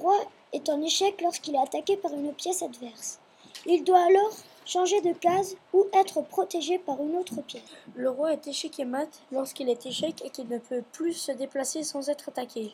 roi est en échec lorsqu'il est attaqué par une pièce adverse. Il doit alors changer de case ou être protégé par une autre pièce. Le roi est échec et mat lorsqu'il est échec et qu'il ne peut plus se déplacer sans être attaqué.